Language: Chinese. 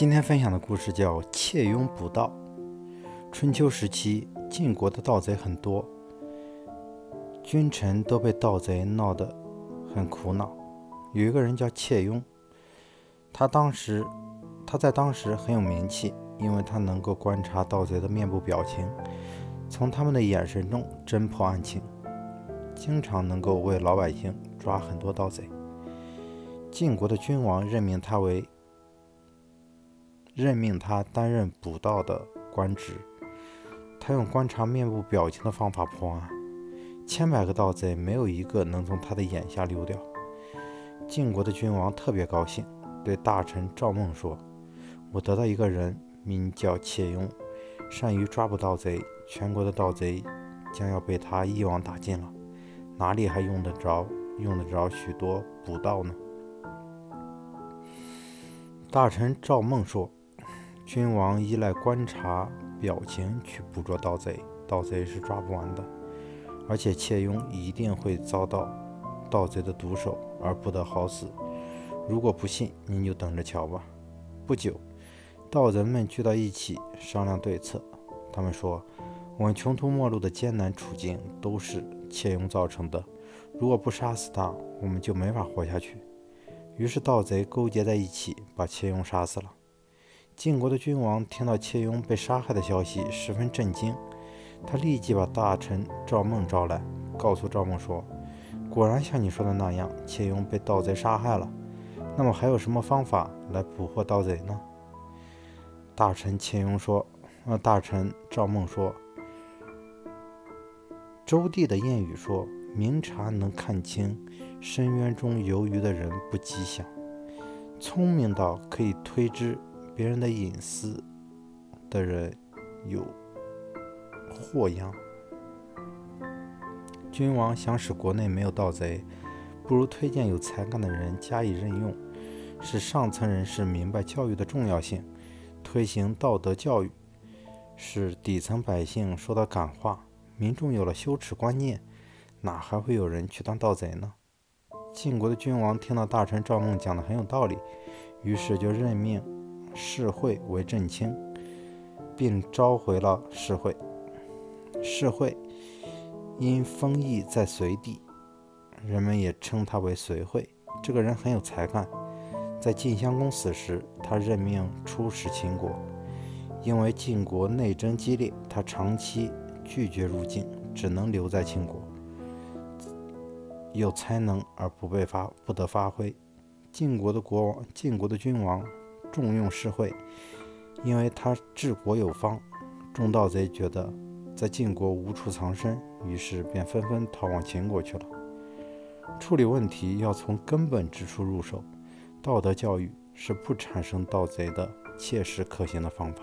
今天分享的故事叫《窃庸捕盗》。春秋时期，晋国的盗贼很多，君臣都被盗贼闹得很苦恼。有一个人叫窃庸，他当时他在当时很有名气，因为他能够观察盗贼的面部表情，从他们的眼神中侦破案情，经常能够为老百姓抓很多盗贼。晋国的君王任命他为。任命他担任捕盗的官职。他用观察面部表情的方法破案，千百个盗贼没有一个能从他的眼下溜掉。晋国的君王特别高兴，对大臣赵孟说：“我得到一个人，名叫窃庸，善于抓捕盗贼，全国的盗贼将要被他一网打尽了，哪里还用得着用得着许多捕盗呢？”大臣赵孟说。君王依赖观察表情去捕捉盗贼，盗贼是抓不完的，而且窃佣一定会遭到盗贼的毒手而不得好死。如果不信，您就等着瞧吧。不久，盗贼们聚到一起商量对策。他们说：“我们穷途末路的艰难处境都是窃佣造成的，如果不杀死他，我们就没法活下去。”于是，盗贼勾结在一起，把窃佣杀死了。晋国的君王听到窃庸被杀害的消息，十分震惊。他立即把大臣赵孟招来，告诉赵孟说：“果然像你说的那样，窃庸被盗贼杀害了。那么还有什么方法来捕获盗贼呢？”大臣窃庸说：“呃，大臣赵孟说，周地的谚语说，明察能看清深渊中游鱼的人不吉祥，聪明到可以推知。”别人的隐私的人有祸殃。君王想使国内没有盗贼，不如推荐有才干的人加以任用，使上层人士明白教育的重要性，推行道德教育，使底层百姓受到感化，民众有了羞耻观念，哪还会有人去当盗贼呢？晋国的君王听到大臣赵孟讲的很有道理，于是就任命。世会为正卿，并召回了世会。世会因封邑在隋地，人们也称他为隋会。这个人很有才干。在晋襄公死时，他任命出使秦国。因为晋国内争激烈，他长期拒绝入境，只能留在秦国。有才能而不被发不得发挥。晋国的国王，晋国的君王。重用世会，因为他治国有方。众盗贼觉得在晋国无处藏身，于是便纷纷逃往秦国去了。处理问题要从根本之处入手，道德教育是不产生盗贼的切实可行的方法。